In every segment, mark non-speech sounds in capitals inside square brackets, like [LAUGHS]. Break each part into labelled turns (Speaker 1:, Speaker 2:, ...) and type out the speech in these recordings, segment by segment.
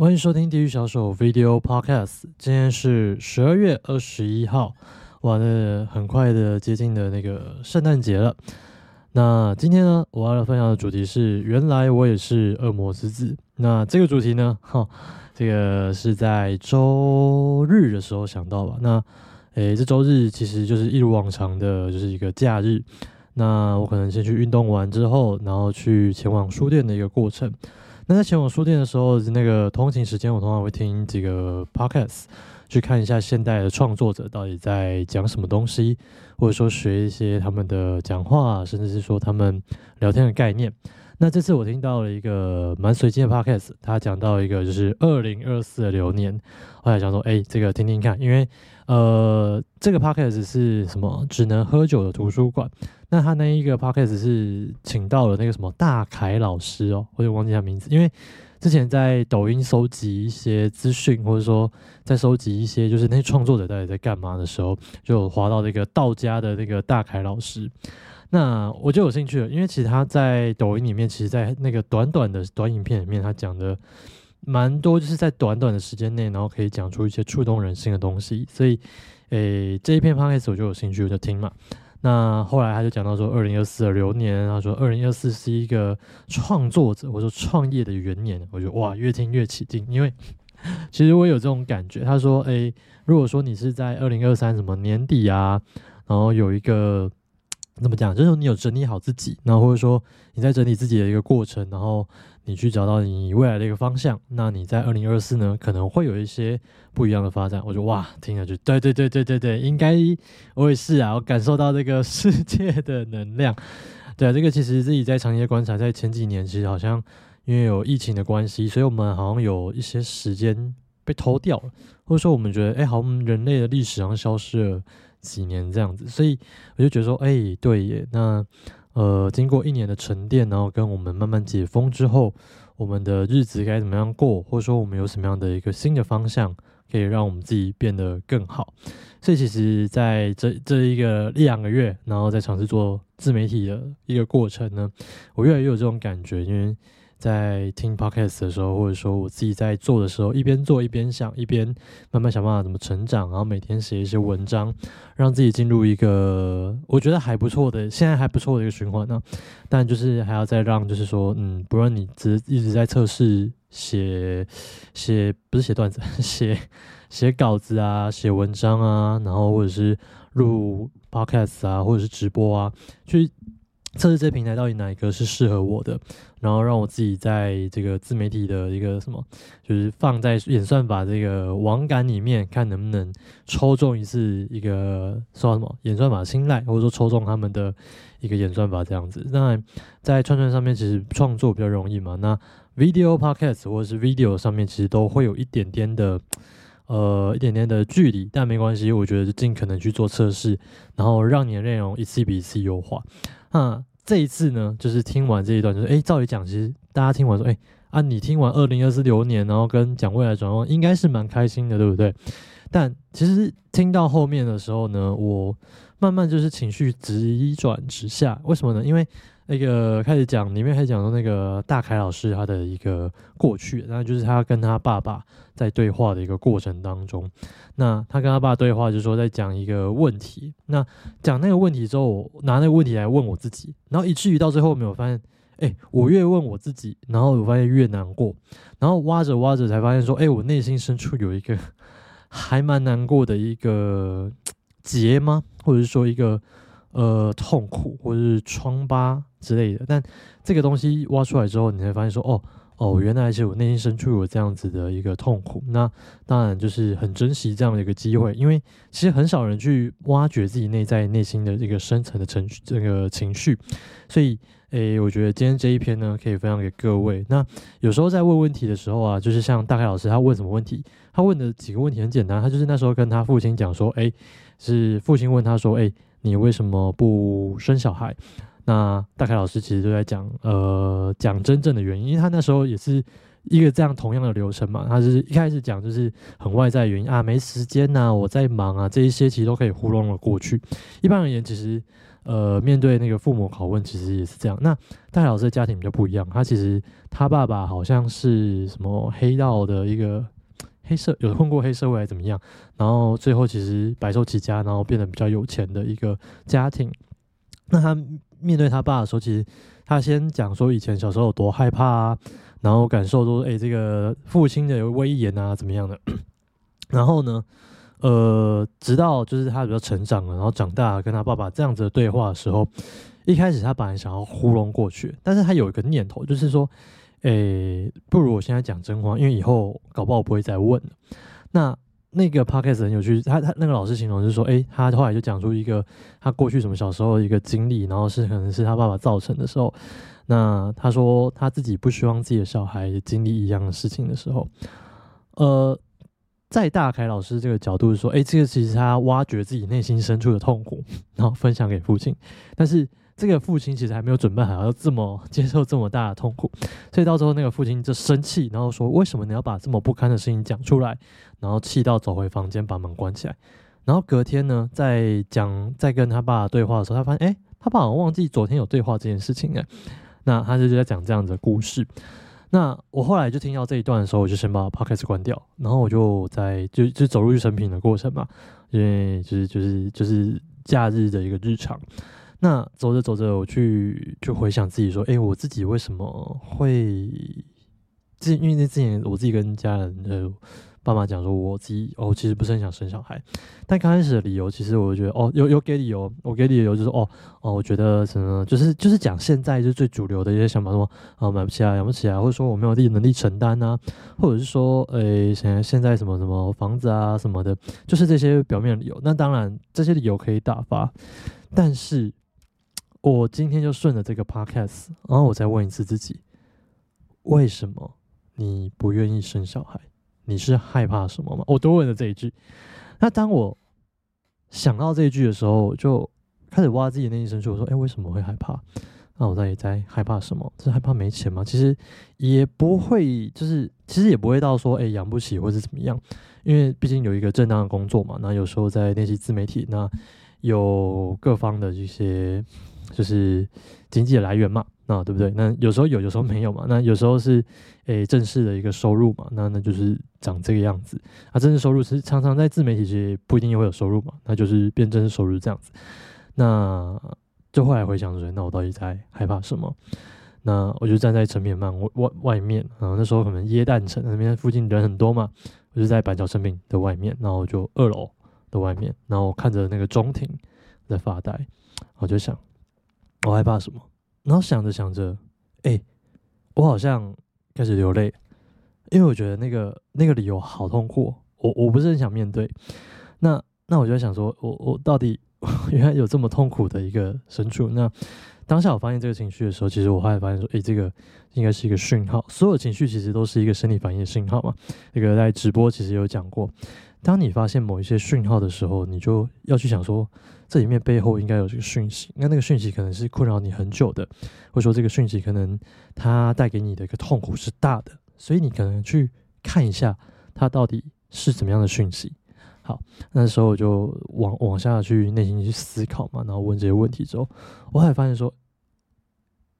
Speaker 1: 欢迎收听《地狱小手 Video Podcast》。今天是十二月二十一号，哇，那很快的接近的那个圣诞节了。那今天呢，我要分享的主题是：原来我也是恶魔之子。那这个主题呢，[LAUGHS] 哈，这个是在周日的时候想到吧？那，诶，这周日其实就是一如往常的，就是一个假日。那我可能先去运动完之后，然后去前往书店的一个过程。那在前往书店的时候，那个通勤时间，我通常会听几个 podcast，去看一下现代的创作者到底在讲什么东西，或者说学一些他们的讲话，甚至是说他们聊天的概念。那这次我听到了一个蛮随机的 podcast，他讲到一个就是二零二四的流年，后来想说，哎，这个听听看，因为呃，这个 podcast 是什么？只能喝酒的图书馆。那他那一个 podcast 是请到了那个什么大凯老师哦，我就忘记他名字，因为之前在抖音收集一些资讯，或者说在收集一些就是那些创作者到底在干嘛的时候，就滑到那个道家的那个大凯老师，那我就有兴趣了，因为其实他在抖音里面，其实，在那个短短的短影片里面，他讲的蛮多，就是在短短的时间内，然后可以讲出一些触动人心的东西，所以，诶，这一篇 p o d c a s 我就有兴趣，我就听嘛。那后来他就讲到说，二零二四的流年，他说二零二四是一个创作者或者创业的元年。我觉得哇，越听越起劲，因为其实我有这种感觉。他说，诶，如果说你是在二零二三什么年底啊，然后有一个怎么讲，就是你有整理好自己，然后或者说你在整理自己的一个过程，然后。你去找到你未来的一个方向，那你在二零二四呢，可能会有一些不一样的发展。我就哇，听了就对对对对对对，应该我也是啊，我感受到这个 [LAUGHS] 世界的能量。对啊，这个其实自己在长期观察，在前几年其实好像因为有疫情的关系，所以我们好像有一些时间被偷掉了，或者说我们觉得哎，好像人类的历史好像消失了几年这样子，所以我就觉得说，哎，对耶，那。呃，经过一年的沉淀，然后跟我们慢慢解封之后，我们的日子该怎么样过，或者说我们有什么样的一个新的方向，可以让我们自己变得更好。所以，其实在这这一个一两个月，然后在尝试做自媒体的一个过程呢，我越来越有这种感觉，因为。在听 podcast 的时候，或者说我自己在做的时候，一边做一边想，一边慢慢想办法怎么成长，然后每天写一些文章，让自己进入一个我觉得还不错的，现在还不错的一个循环呢。但就是还要再让，就是说，嗯，不然你只一直在测试写写，不是写段子，[LAUGHS] 写写稿子啊，写文章啊，然后或者是录 podcast 啊，或者是直播啊，去。测试这些平台到底哪一个是适合我的，然后让我自己在这个自媒体的一个什么，就是放在演算法这个网感里面，看能不能抽中一次一个算什么演算法青睐，或者说抽中他们的一个演算法这样子。当然，在串串上面其实创作比较容易嘛，那 video podcast 或者是 video 上面其实都会有一点点的呃一点点的距离，但没关系，我觉得尽可能去做测试，然后让你的内容一次比一次优化。那这一次呢，就是听完这一段，就是哎，照理讲，其实大家听完说，哎啊，你听完二零二四流年，然后跟讲未来转换，应该是蛮开心的，对不对？但其实听到后面的时候呢，我慢慢就是情绪直转直下，为什么呢？因为那个开始讲，里面开始讲到那个大凯老师他的一个过去，然后就是他跟他爸爸在对话的一个过程当中，那他跟他爸对话，就是说在讲一个问题，那讲那个问题之后，我拿那个问题来问我自己，然后以至于到最后，没有发现，哎，我越问我自己，然后我发现越难过，然后挖着挖着才发现说，哎，我内心深处有一个还蛮难过的一个结吗？或者是说一个。呃，痛苦或者是疮疤之类的，但这个东西挖出来之后，你会发现说，哦哦，原来是我内心深处有这样子的一个痛苦。那当然就是很珍惜这样的一个机会，因为其实很少人去挖掘自己内在内心的这个深层的情绪，这个情绪。所以，诶，我觉得今天这一篇呢，可以分享给各位。那有时候在问问题的时候啊，就是像大凯老师他问什么问题，他问的几个问题很简单，他就是那时候跟他父亲讲说，诶，是父亲问他说，诶。你为什么不生小孩？那大凯老师其实就在讲，呃，讲真正的原因，因为他那时候也是一个这样同样的流程嘛。他是一开始讲就是很外在原因啊，没时间呐，我在忙啊，这一些其实都可以糊弄了过去。一般而言，其实呃，面对那个父母拷问，其实也是这样。那戴老师的家庭比较不一样，他其实他爸爸好像是什么黑道的一个黑社，有混过黑社会还怎么样，然后最后其实白手起家，然后变得比较有钱的一个家庭。那他面对他爸的时候，其实他先讲说以前小时候有多害怕啊，然后感受说，哎，这个父亲的威严啊，怎么样的？[CLEARS THROAT] 然后呢？呃，直到就是他比较成长了，然后长大跟他爸爸这样子的对话的时候，一开始他本来想要糊弄过去，但是他有一个念头，就是说，诶，不如我现在讲真话，因为以后搞不好我不会再问了。那那个 podcast 很有趣，他他那个老师形容是说，诶，他后来就讲出一个他过去什么小时候一个经历，然后是可能是他爸爸造成的时候，那他说他自己不希望自己的小孩经历一样的事情的时候，呃。在大凯老师这个角度说，哎，这个其实他挖掘自己内心深处的痛苦，然后分享给父亲。但是这个父亲其实还没有准备好要这么接受这么大的痛苦，[LAUGHS] 所以到时候那个父亲就生气，然后说：“为什么你要把这么不堪的事情讲出来？”然后气到走回房间把门关起来。然后隔天呢，在讲在跟他爸对话的时候，他发现，哎，他爸好像忘记昨天有对话这件事情哎。那他就在讲这样子的故事。那我后来就听到这一段的时候，我就先把 podcast 关掉，然后我就在就就走入去成品的过程嘛，因为就是就是就是假日的一个日常。那走着走着，我去就回想自己说，哎，我自己为什么会？之因为那之前我自己跟家人呃。爸妈讲说，我自己哦，其实不是很想生小孩，但刚开始的理由，其实我觉得哦，有有给理由，我给理由就是哦哦，我觉得什么，就是就是讲现在就最主流的一些想法，说啊买不起啊，养不起啊，或者说我没有力能力承担啊，或者是说诶现现在什么什么房子啊什么的，就是这些表面理由。那当然这些理由可以打发，但是我今天就顺着这个 podcast，然后我再问一次自己，为什么你不愿意生小孩？你是害怕什么吗？我多问了这一句。那当我想到这一句的时候，就开始挖自己内心深处，我说：“哎，为什么会害怕？那我到底在害怕什么？是害怕没钱吗？其实也不会，就是其实也不会到说，哎，养不起或者怎么样。因为毕竟有一个正当的工作嘛。那有时候在练习自媒体，那有各方的一些就是经济的来源嘛。”啊，对不对？那有时候有，有时候没有嘛。那有时候是诶正式的一个收入嘛，那那就是长这个样子。啊，正式收入是常常在自媒体其实不一定会有收入嘛，那就是变正式收入这样子。那就后来回想说，那我到底在害怕什么？那我就站在成品漫外外面啊，那时候可能耶诞城那边附近人很多嘛，我就在板桥成品的外面，然后就二楼的外面，然后看着那个中庭在发呆，我就想，我害怕什么？然后想着想着，哎，我好像开始流泪，因为我觉得那个那个理由好痛苦，我我不是很想面对。那那我就在想说，我我到底 [LAUGHS] 原来有这么痛苦的一个深处？那当下我发现这个情绪的时候，其实我后来发现说，哎，这个应该是一个讯号。所有情绪其实都是一个生理反应的信号嘛。那个在直播其实有讲过，当你发现某一些讯号的时候，你就要去想说。这里面背后应该有这个讯息，那那个讯息可能是困扰你很久的，或者说这个讯息可能它带给你的一个痛苦是大的，所以你可能去看一下它到底是怎么样的讯息。好，那时候我就往往下去内心去思考嘛，然后问这些问题之后，我还发现说，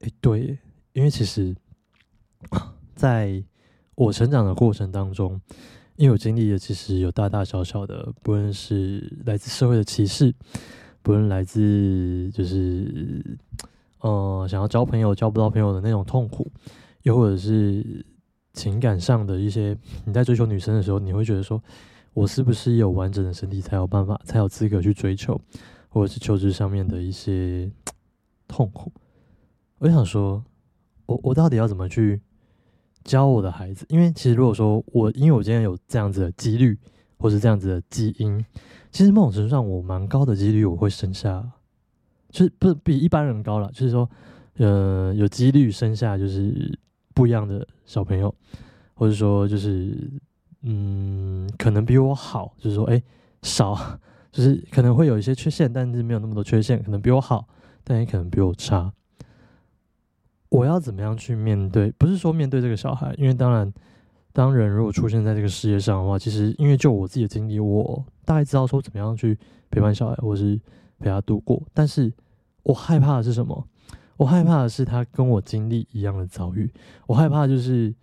Speaker 1: 哎，对，因为其实在我成长的过程当中。因为我经历的其实有大大小小的，不论是来自社会的歧视，不论来自就是，呃，想要交朋友交不到朋友的那种痛苦，又或者是情感上的一些，你在追求女生的时候，你会觉得说，我是不是有完整的身体才有办法，才有资格去追求，或者是求职上面的一些痛苦。我想说，我我到底要怎么去？教我的孩子，因为其实如果说我，因为我今天有这样子的几率，或是这样子的基因，其实某种程度上我蛮高的几率我会生下，就是不是比一般人高了，就是说，呃，有几率生下就是不一样的小朋友，或者说就是，嗯，可能比我好，就是说，哎，少，[LAUGHS] 就是可能会有一些缺陷，但是没有那么多缺陷，可能比我好，但也可能比我差。我要怎么样去面对？不是说面对这个小孩，因为当然，当人如果出现在这个世界上的话，其实因为就我自己的经历，我大概知道说怎么样去陪伴小孩，或是陪他度过。但是我害怕的是什么？我害怕的是他跟我经历一样的遭遇。我害怕就是，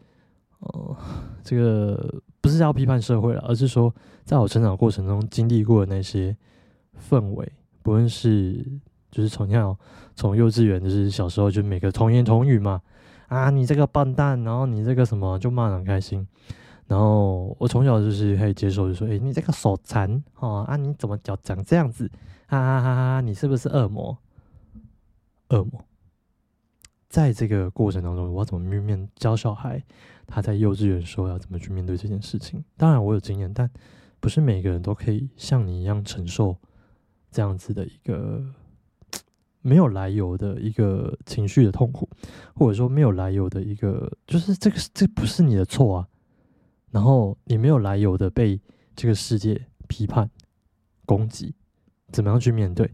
Speaker 1: 呃，这个不是要批判社会了，而是说，在我成长过程中经历过的那些氛围，不论是就是从小从幼稚园，就是小时候就每个童言童语嘛，啊，你这个笨蛋，然后你这个什么就骂很开心。然后我从小就是可以接受，就说，哎，你这个手残哦，啊，你怎么讲长这样子？哈哈哈哈！你是不是恶魔？恶魔，在这个过程当中，我要怎么面面教小孩？他在幼稚园时候要怎么去面对这件事情？当然我有经验，但不是每个人都可以像你一样承受这样子的一个没有来由的一个情绪的痛苦，或者说没有来由的一个，就是这个这不是你的错啊。然后你没有来由的被这个世界批判、攻击，怎么样去面对？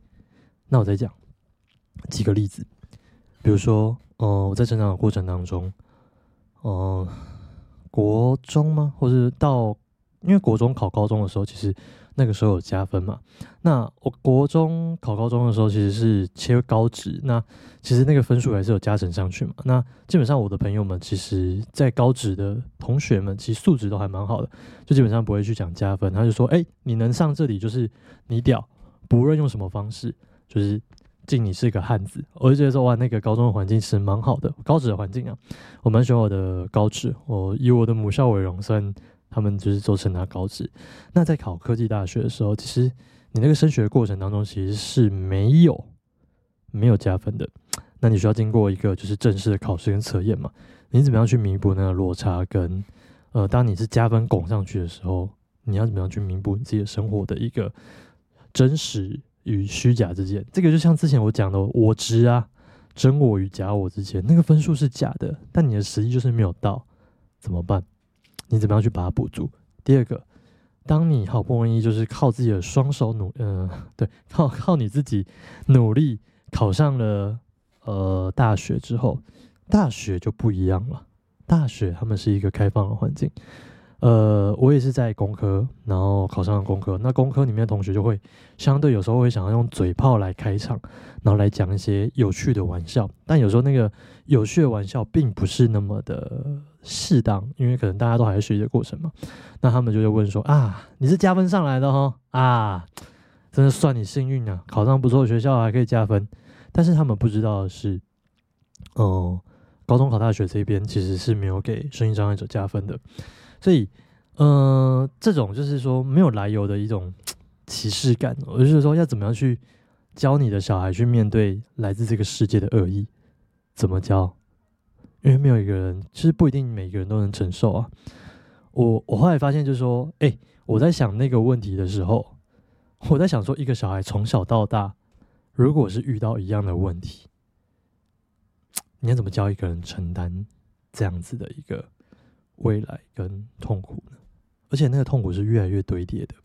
Speaker 1: 那我再讲几个例子，比如说，呃，我在成长的过程当中，呃，国中吗？或者到因为国中考高中的时候，其实。那个时候有加分嘛？那我国中考高中的时候，其实是切高职，那其实那个分数还是有加成上去嘛。那基本上我的朋友们，其实在高职的同学们，其实素质都还蛮好的，就基本上不会去讲加分。他就说：“哎，你能上这里就是你屌，不论用什么方式，就是敬你是一个汉子。”我就觉得说：“哇，那个高中的环境是蛮好的，高职的环境啊，我蛮喜欢我的高职，我以我的母校为荣，算。”他们就是做成拿高职。那在考科技大学的时候，其实你那个升学过程当中，其实是没有没有加分的。那你需要经过一个就是正式的考试跟测验嘛？你怎么样去弥补那个落差？跟呃，当你是加分拱上去的时候，你要怎么样去弥补你自己的生活的一个真实与虚假之间？这个就像之前我讲的，我值啊，真我与假我之间，那个分数是假的，但你的实际就是没有到，怎么办？你怎么样去把它补足？第二个，当你好不容易就是靠自己的双手努，嗯，[LAUGHS] 对，[LAUGHS] 靠靠你自己努力考上了呃大学之后，大学就不一样了。大学他们是一个开放的环境。呃，我也是在工科，然后考上了工科。那工科里面的同学就会相对有时候会想要用嘴炮来开场，然后来讲一些有趣的玩笑。但有时候那个有趣的玩笑并不是那么的适当，因为可能大家都还在学习的过程嘛。那他们就会问说：“啊，你是加分上来的哈？啊，真的算你幸运啊，考上不错的学校还可以加分。”但是他们不知道的是，哦，高中考大学这边其实是没有给声音障碍者加分的。所以，呃，这种就是说没有来由的一种歧视感，我就是说要怎么样去教你的小孩去面对来自这个世界的恶意？怎么教？因为没有一个人，其实不一定每个人都能承受啊。我我后来发现，就是说，哎，我在想那个问题的时候，我在想说，一个小孩从小到大，如果是遇到一样的问题，你要怎么教一个人承担这样子的一个？未来跟痛苦呢，而且那个痛苦是越来越堆叠的，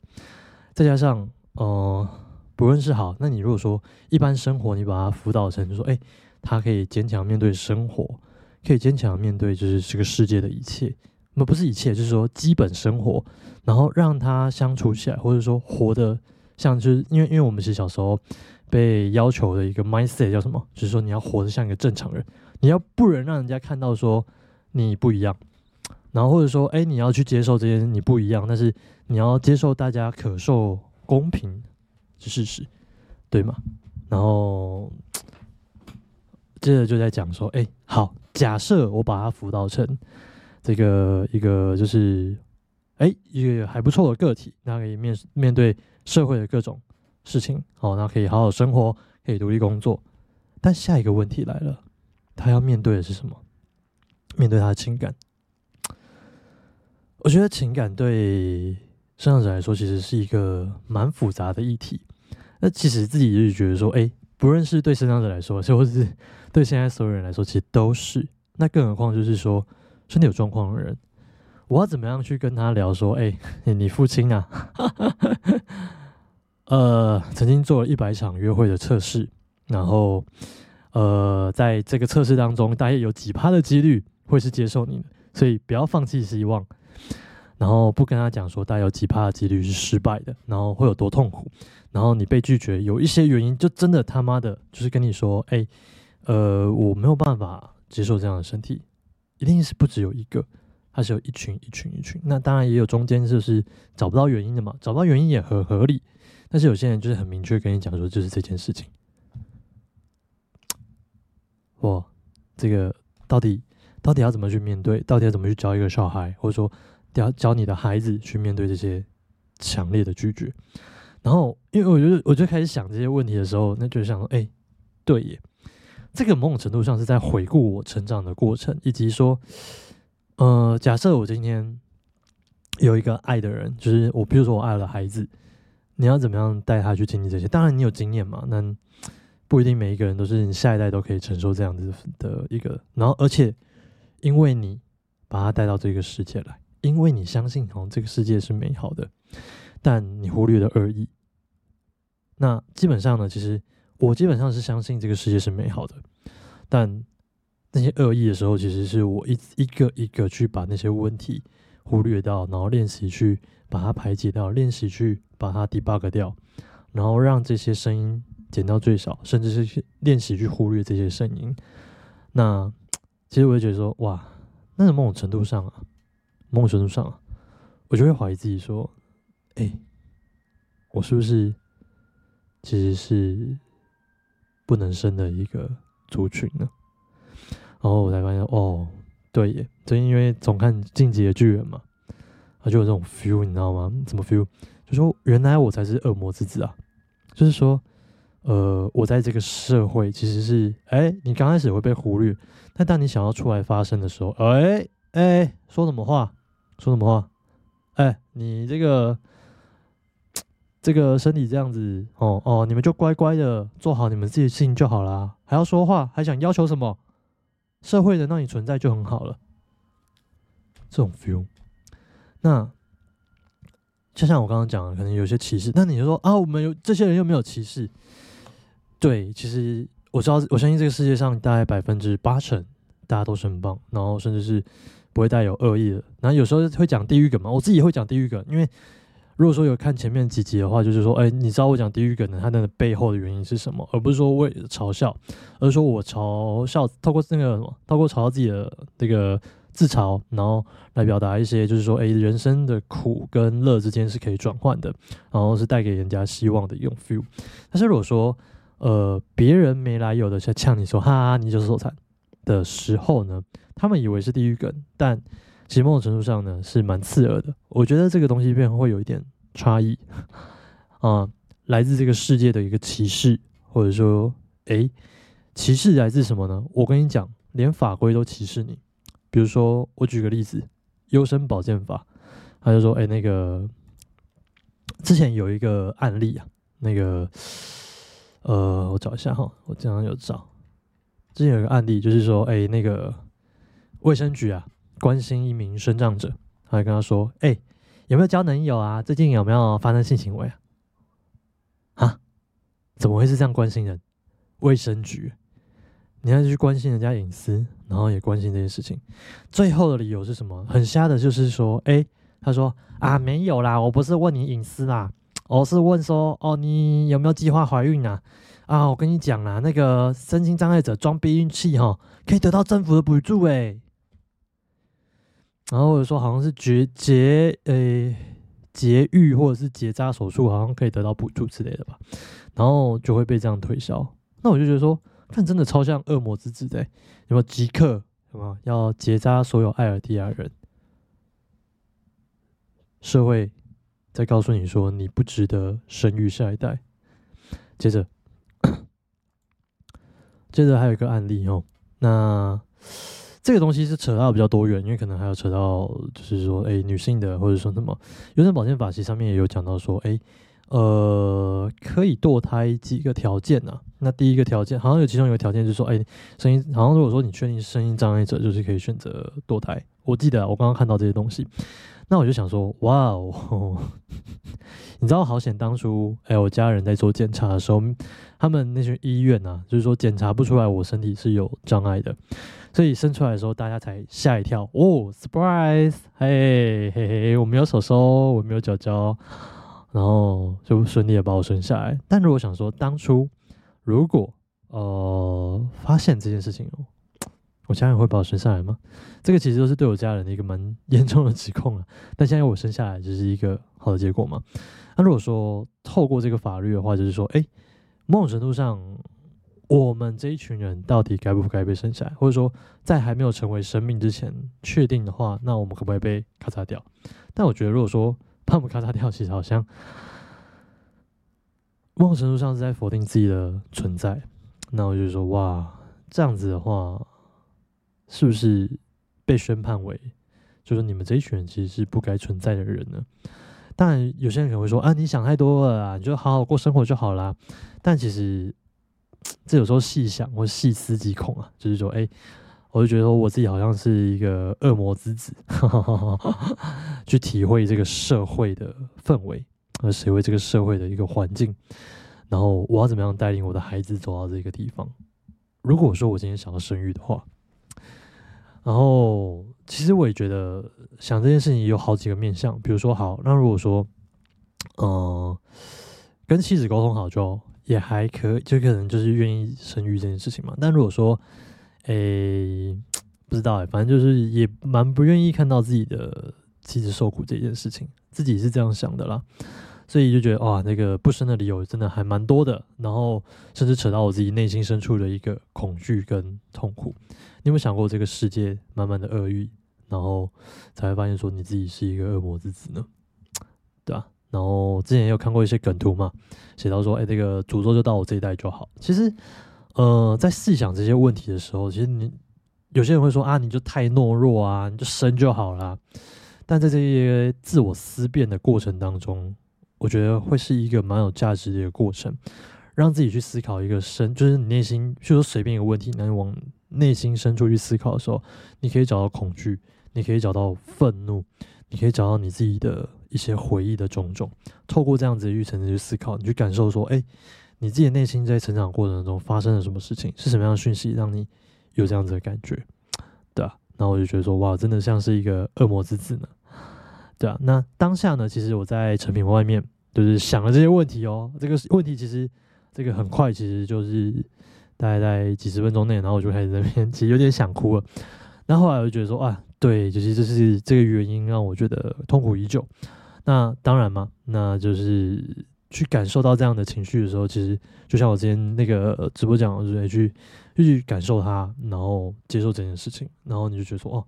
Speaker 1: 再加上呃，不论是好，那你如果说一般生活，你把它辅导成，就说，哎，他可以坚强面对生活，可以坚强面对就是这个世界的一切，那不是一切，就是说基本生活，然后让他相处起来，或者说活得像，就是因为因为我们其实小时候被要求的一个 mindset 叫什么，就是说你要活得像一个正常人，你要不能让人家看到说你不一样。然后或者说，哎，你要去接受这些你不一样，但是你要接受大家可受公平是事实，对吗？然后接着就在讲说，哎，好，假设我把它辅导成这个一个就是，哎，一个还不错的个体，那可以面面对社会的各种事情，好，那可以好好生活，可以独立工作。但下一个问题来了，他要面对的是什么？面对他的情感。我觉得情感对生长者来说，其实是一个蛮复杂的议题。那其实自己就是觉得说，哎，不论是对生长者来说，或是对现在所有人来说，其实都是。那更何况就是说，身体有状况的人，我要怎么样去跟他聊说，哎，你父亲啊，[LAUGHS] 呃，曾经做了一百场约会的测试，然后，呃，在这个测试当中，大概有几趴的几率会是接受你的，所以不要放弃希望。然后不跟他讲说大概有几趴的几率是失败的，然后会有多痛苦，然后你被拒绝有一些原因，就真的他妈的，就是跟你说，哎，呃，我没有办法接受这样的身体，一定是不只有一个，它是有一群一群一群，那当然也有中间就是找不到原因的嘛，找不到原因也很合理，但是有些人就是很明确跟你讲说，就是这件事情，哇，这个到底到底要怎么去面对，到底要怎么去教一个小孩，或者说。要教你的孩子去面对这些强烈的拒绝，然后，因为我觉得，我就开始想这些问题的时候，那就想说，哎，对耶，这个某种程度上是在回顾我成长的过程，以及说，呃，假设我今天有一个爱的人，就是我，比如说我爱了孩子，你要怎么样带他去经历这些？当然，你有经验嘛，那不一定每一个人都是你下一代都可以承受这样子的一个，然后，而且因为你把他带到这个世界来。因为你相信，哦，这个世界是美好的，但你忽略了恶意。那基本上呢，其实我基本上是相信这个世界是美好的，但那些恶意的时候，其实是我一一个一个去把那些问题忽略掉，然后练习去把它排解掉，练习去把它 debug 掉，然后让这些声音减到最少，甚至是练习去忽略这些声音。那 [TSK] 其实我就觉得说，哇，那某种程度上啊。某种程度上，啊我就会怀疑自己说：“哎，我是不是其实是不能生的一个族群呢？”然后我才发现，哦，对耶，就因为总看《进击的巨人》嘛，他就有这种 feel，你知道吗？怎么 feel？就说原来我才是恶魔之子啊！就是说，呃，我在这个社会其实是，哎，你刚开始会被忽略，但当你想要出来发声的时候，哎哎，说什么话？说什么话？哎，你这个这个身体这样子，哦哦，你们就乖乖的做好你们自己的事情就好啦，还要说话，还想要求什么？社会能让你存在就很好了。这种 feel，那就像我刚刚讲的，可能有些歧视。那你就说啊，我们有这些人又没有歧视？对，其实我知道，我相信这个世界上大概百分之八成大家都是很棒，然后甚至是。不会带有恶意的，然后有时候会讲地狱梗嘛，我自己会讲地狱梗，因为如果说有看前面几集的话，就是说，哎，你知道我讲地狱梗的它的背后的原因是什么，而不是说为嘲笑，而是说我嘲笑，透过那个什么，透过嘲笑自己的那个自嘲，然后来表达一些，就是说，哎，人生的苦跟乐之间是可以转换的，然后是带给人家希望的一种 feel。但是如果说，呃，别人没来由的在呛你说，哈哈，你就是受惨的时候呢？他们以为是地狱梗，但其实某种程度上呢是蛮刺耳的。我觉得这个东西变会有一点差异 [LAUGHS] 啊，来自这个世界的一个歧视，或者说，诶，歧视来自什么呢？我跟你讲，连法规都歧视你。比如说，我举个例子，优生保健法，他就说，诶，那个之前有一个案例啊，那个，呃，我找一下哈，我经常有找，之前有一个案例，就是说，诶，那个。卫生局啊，关心一名生长者，还跟他说：“哎，有没有交男友啊？最近有没有发生性行为啊？”啊？怎么会是这样关心人？卫生局，你要去关心人家隐私，然后也关心这些事情，最后的理由是什么？很瞎的，就是说：“哎，他说啊，没有啦，我不是问你隐私啦，我是问说，哦，你有没有计划怀孕啊？啊，我跟你讲啦，那个身心障碍者装避孕器哈，可以得到政府的补助哎。”然后或者说好像是绝节诶节育或者是结扎手术，好像可以得到补助之类的吧，然后就会被这样推销。那我就觉得说，看真的超像恶魔之子的，有没有即刻什么要结扎所有艾尔蒂亚人？社会在告诉你说你不值得生育下一代。接着，[COUGHS] 接着还有一个案例哦，那。这个东西是扯到比较多元，因为可能还有扯到，就是说，哎，女性的，或者说什么，优生保健法其实上面也有讲到说，哎，呃，可以堕胎几个条件呢？那第一个条件，好像有其中有个条件就是说，哎，声音，好像如果说你确定声音障碍者，就是可以选择堕胎。我记得我刚刚看到这些东西，那我就想说，哇哦，你知道好险，当初哎，我家人在做检查的时候，他们那些医院呐，就是说检查不出来我身体是有障碍的。所以生出来的时候，大家才吓一跳哦，surprise，嘿嘿嘿，我没有手手，我没有脚脚，然后就顺利的把我生下来。但如果想说当初如果呃发现这件事情，我家人会把我生下来吗？这个其实都是对我家人的一个蛮严重的指控了。但现在我生下来就是一个好的结果嘛。那如果说透过这个法律的话，就是说，哎，某种程度上。我们这一群人到底该不该被生下来，或者说在还没有成为生命之前确定的话，那我们可不可以被咔嚓掉？但我觉得，如果说把我们咔嚓掉，其实好像某种程度上是在否定自己的存在。那我就说，哇，这样子的话，是不是被宣判为，就是你们这一群人其实是不该存在的人呢？当然，有些人可能会说，啊，你想太多了啊，你就好好过生活就好啦。但其实。[TSK] 这有时候细想或细思极恐啊，就是说，哎，我就觉得我自己好像是一个恶魔之子，[LAUGHS] 去体会这个社会的氛围，和体会这个社会的一个环境，然后我要怎么样带领我的孩子走到这个地方？如果说我今天想要生育的话，然后其实我也觉得想这件事情有好几个面向，比如说，好，那如果说，嗯，跟妻子沟通好就。也还可以，就可能就是愿意生育这件事情嘛。但如果说，诶，不知道哎，反正就是也蛮不愿意看到自己的妻子受苦这件事情，自己是这样想的啦。所以就觉得哇，那个不生的理由真的还蛮多的。然后甚至扯到我自己内心深处的一个恐惧跟痛苦。你有没有想过这个世界满满的恶意，然后才会发现说你自己是一个恶魔之子呢？然后之前也有看过一些梗图嘛，写到说，哎，这个诅咒就到我这一代就好。其实，呃，在细想这些问题的时候，其实你有些人会说啊，你就太懦弱啊，你就生就好了。但在这些自我思辨的过程当中，我觉得会是一个蛮有价值的一个过程，让自己去思考一个深，就是你内心，就说随便一个问题，那往内心深处去思考的时候，你可以找到恐惧，你可以找到愤怒，你可以找到你自己的。一些回忆的种种，透过这样子的预层去思考，你去感受说，哎，你自己内心在成长过程中发生了什么事情，是什么样的讯息让你有这样子的感觉，对啊，那我就觉得说，哇，真的像是一个恶魔之子呢，对啊。那当下呢，其实我在成品外面就是想了这些问题哦，这个问题其实这个很快，其实就是大概在几十分钟内，然后我就开始在那边其实有点想哭了。那后来我就觉得说，啊，对，就是这是这个原因让我觉得痛苦已久。那当然嘛，那就是去感受到这样的情绪的时候，其实就像我之前那个直播讲，就是去去感受它，然后接受这件事情，然后你就觉得说，哦，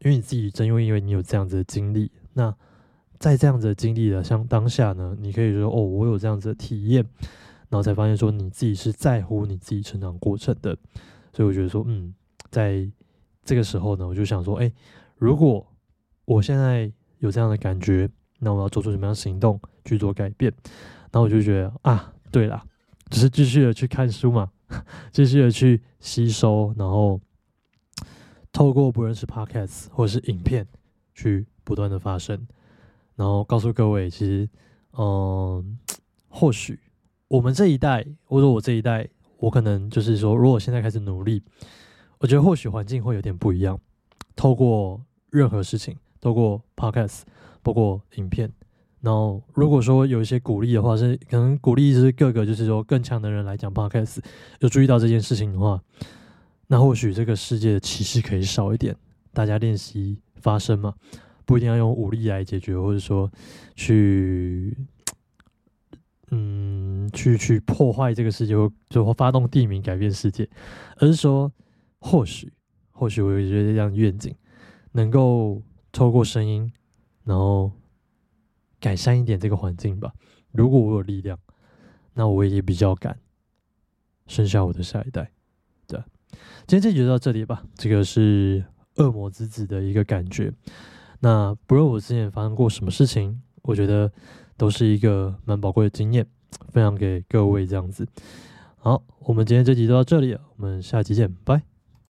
Speaker 1: 因为你自己正因为因为你有这样子的经历，那在这样子的经历的像当下呢，你可以说，哦，我有这样子的体验，然后才发现说你自己是在乎你自己成长过程的，所以我觉得说，嗯，在这个时候呢，我就想说，哎，如果我现在有这样的感觉。那我要做出什么样的行动去做改变？然后我就觉得啊，对了，只是继续的去看书嘛，[LAUGHS] 继续的去吸收，然后透过不认识 podcast 或者是影片去不断的发生，然后告诉各位，其实，嗯，或许我们这一代，或者我这一代，我可能就是说，如果现在开始努力，我觉得或许环境会有点不一样。透过任何事情，透过 podcast。包括影片，然后如果说有一些鼓励的话，是可能鼓励是各个就是说更强的人来讲 podcast，有注意到这件事情的话，那或许这个世界的歧视可以少一点。大家练习发声嘛，不一定要用武力来解决，或者说去嗯去去破坏这个世界，或就发动地名改变世界，而是说或许或许我有觉得这样愿景，能够透过声音。然后改善一点这个环境吧。如果我有力量，那我也比较敢生下我的下一代。对，今天这集就到这里吧。这个是恶魔之子的一个感觉。那不论我之前发生过什么事情，我觉得都是一个蛮宝贵的经验，分享给各位这样子。好，我们今天这集就到这里了，我们下期见，拜。